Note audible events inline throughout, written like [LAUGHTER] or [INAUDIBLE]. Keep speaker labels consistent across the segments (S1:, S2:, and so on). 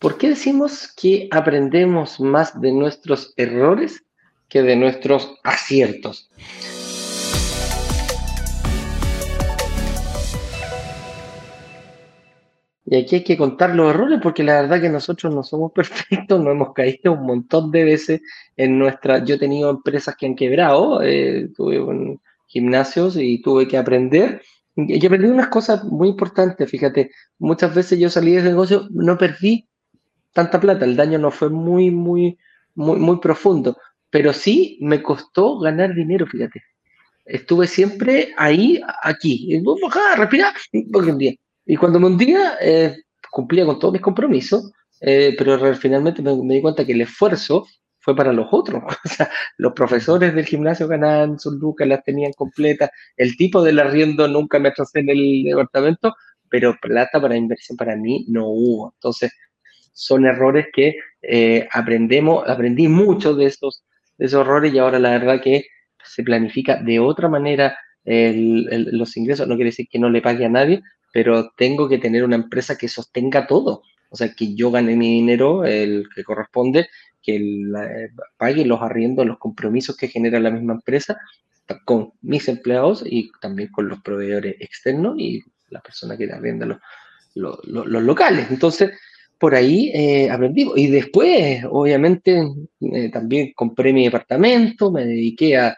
S1: ¿Por qué decimos que aprendemos más de nuestros errores que de nuestros aciertos? Y aquí hay que contar los errores porque la verdad que nosotros no somos [LAUGHS] perfectos, no hemos caído un montón de veces en nuestra... Yo he tenido empresas que han quebrado, eh, tuve un, gimnasios y tuve que aprender. Y aprendí unas cosas muy importantes, fíjate, muchas veces yo salí de ese negocio, no perdí tanta plata, el daño no fue muy, muy, muy, muy profundo, pero sí me costó ganar dinero, fíjate. Estuve siempre ahí, aquí, y, respirar, y cuando me hundía, eh, cumplía con todos mis compromisos, eh, pero finalmente me, di cuenta que el esfuerzo fue para los otros. [LAUGHS] O sea, los profesores del gimnasio ganaban sus lucas, las tenían completas, el tipo del arriendo nunca me atrasé en el departamento, pero plata para inversión para mí no hubo. Entonces, son errores que eh, aprendemos, aprendí mucho de esos, de esos errores y ahora la verdad que se planifica de otra manera los ingresos. No quiere decir que no le pague a nadie, pero tengo que tener una empresa que sostenga todo. O sea, que yo gane mi dinero, el que corresponde, que eh, pague los arriendos, los compromisos que genera la misma empresa con mis empleados y también con los proveedores externos y la persona que arrienda los, los, locales. Entonces, por ahí eh, aprendí. Y después, obviamente, eh, también compré mi departamento, me dediqué a,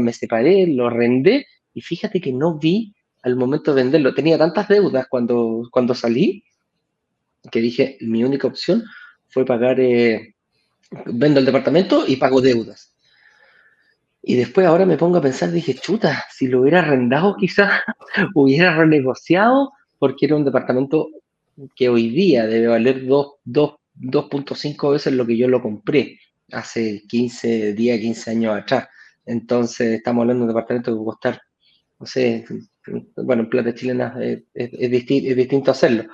S1: me separé, lo arrendé y fíjate que no vi al momento de venderlo. Tenía tantas deudas cuando, cuando salí que dije, mi única opción fue pagar, eh, vendo el departamento y pago deudas. Y después ahora me pongo a pensar, dije, chuta, si lo hubiera arrendado quizás, [LAUGHS] hubiera renegociado, porque era un departamento que hoy día debe valer 2.5 veces lo que yo lo compré hace 15 días, 15 años atrás. Entonces estamos hablando de un departamento que va a costar, no sé, bueno, en plata chilena es, es distinto hacerlo.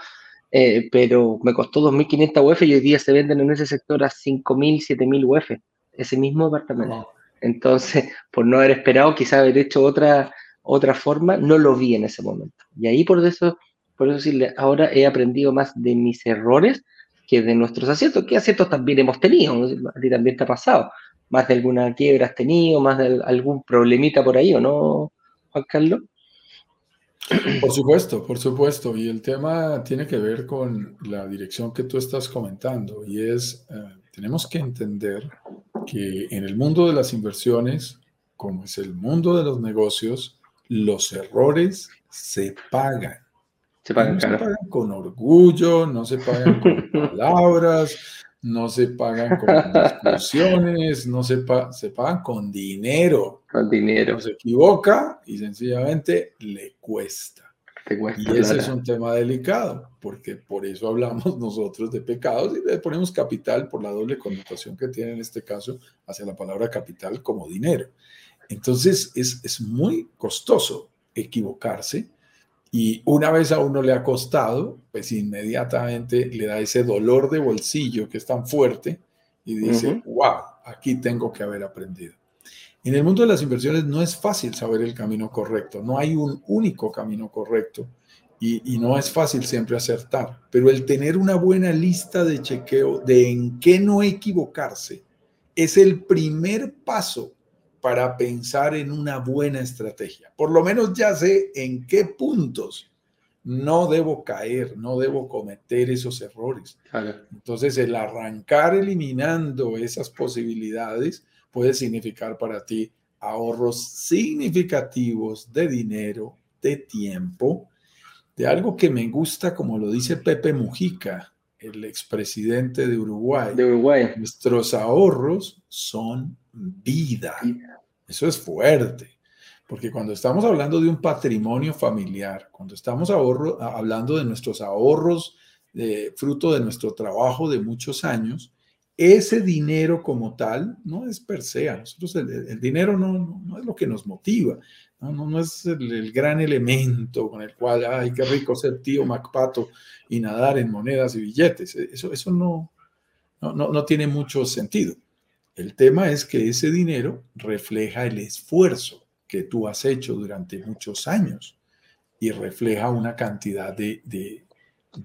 S1: Eh, pero me costó 2.500 UF y hoy día se venden en ese sector a 5.000, 7.000 UF, ese mismo departamento. Entonces, por no haber esperado, quizá haber hecho otra, otra forma, no lo vi en ese momento. Y ahí por eso, por eso decirle, ahora he aprendido más de mis errores que de nuestros aciertos. ¿Qué aciertos también hemos tenido? A ti también te ha pasado. Más de alguna quiebra has tenido, más de algún problemita por ahí, ¿o no, Juan Carlos?
S2: Por supuesto, por supuesto. Y el tema tiene que ver con la dirección que tú estás comentando. Y es, eh, tenemos que entender que en el mundo de las inversiones, como es el mundo de los negocios, los errores se pagan. Se pagan, no se pagan con orgullo, no se pagan con [LAUGHS] palabras, no se pagan con [LAUGHS] discusiones, no se, se pagan con dinero.
S1: Con dinero.
S2: se equivoca y sencillamente le cuesta. y ese es un tema delicado, porque por eso hablamos [LAUGHS] nosotros de pecados y le ponemos capital por la doble connotación que tiene en este caso hacia la palabra capital como dinero. Entonces es, es muy costoso equivocarse y una vez a uno le ha costado, pues inmediatamente le da ese dolor de bolsillo que es tan fuerte y dice, wow, aquí tengo que haber aprendido. En el mundo de las inversiones no es fácil saber el camino correcto, no hay un único camino correcto y, y, no es fácil siempre acertar, pero el tener una buena lista de chequeo de en qué no equivocarse es el primer paso para pensar en una buena estrategia. Por lo menos ya sé en qué puntos no debo caer, no debo cometer esos errores. Entonces, el arrancar eliminando esas posibilidades puede significar para ti ahorros significativos de dinero, de tiempo, de algo que me gusta, como lo dice Pepe Mujica, el expresidente de Uruguay.
S1: De Uruguay.
S2: Nuestros ahorros son vida. Eso es fuerte. Porque cuando estamos hablando de un patrimonio familiar, cuando estamos hablando de nuestros ahorros, de, fruto de nuestro trabajo de muchos años, ese dinero como tal no es per se. nosotros el, dinero no, no, es lo que nos motiva, no, no, es el, gran elemento con el cual, ay, qué rico ser tío Macpato y nadar en monedas y billetes. Eso, eso no, no, no tiene mucho sentido. El tema es que ese dinero refleja el esfuerzo que tú has hecho durante muchos años y refleja una cantidad de,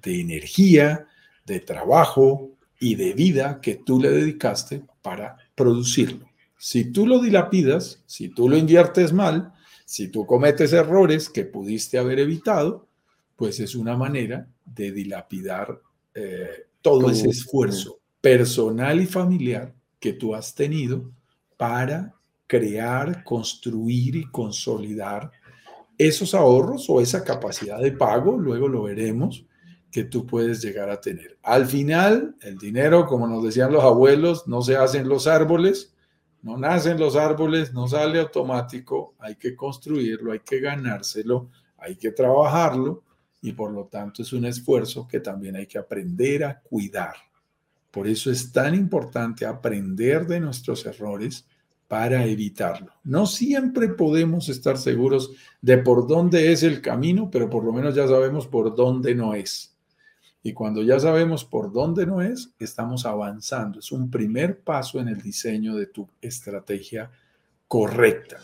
S2: energía, de trabajo y de vida que tú le dedicaste para producirlo. Si tú lo dilapidas, si tú lo inviertes mal, si tú cometes errores que pudiste haber evitado, pues es una manera de dilapidar eh, todo ese esfuerzo personal y familiar que tú has tenido para crear, construir y consolidar esos ahorros o esa capacidad de pago, luego lo veremos, que tú puedes llegar a tener. Al final, el dinero, como nos decían los abuelos, no se hacen los árboles, no nacen los árboles, no sale automático, hay que construirlo, hay que ganárselo, hay que trabajarlo y por lo tanto es un esfuerzo que también hay que aprender a cuidar. Por eso es tan importante aprender de nuestros errores para evitarlo. No siempre podemos estar seguros de por dónde es el camino, pero por lo menos ya sabemos por dónde no es. Y cuando ya sabemos por dónde no es, estamos avanzando. Es un primer paso en el diseño de tu estrategia correcta.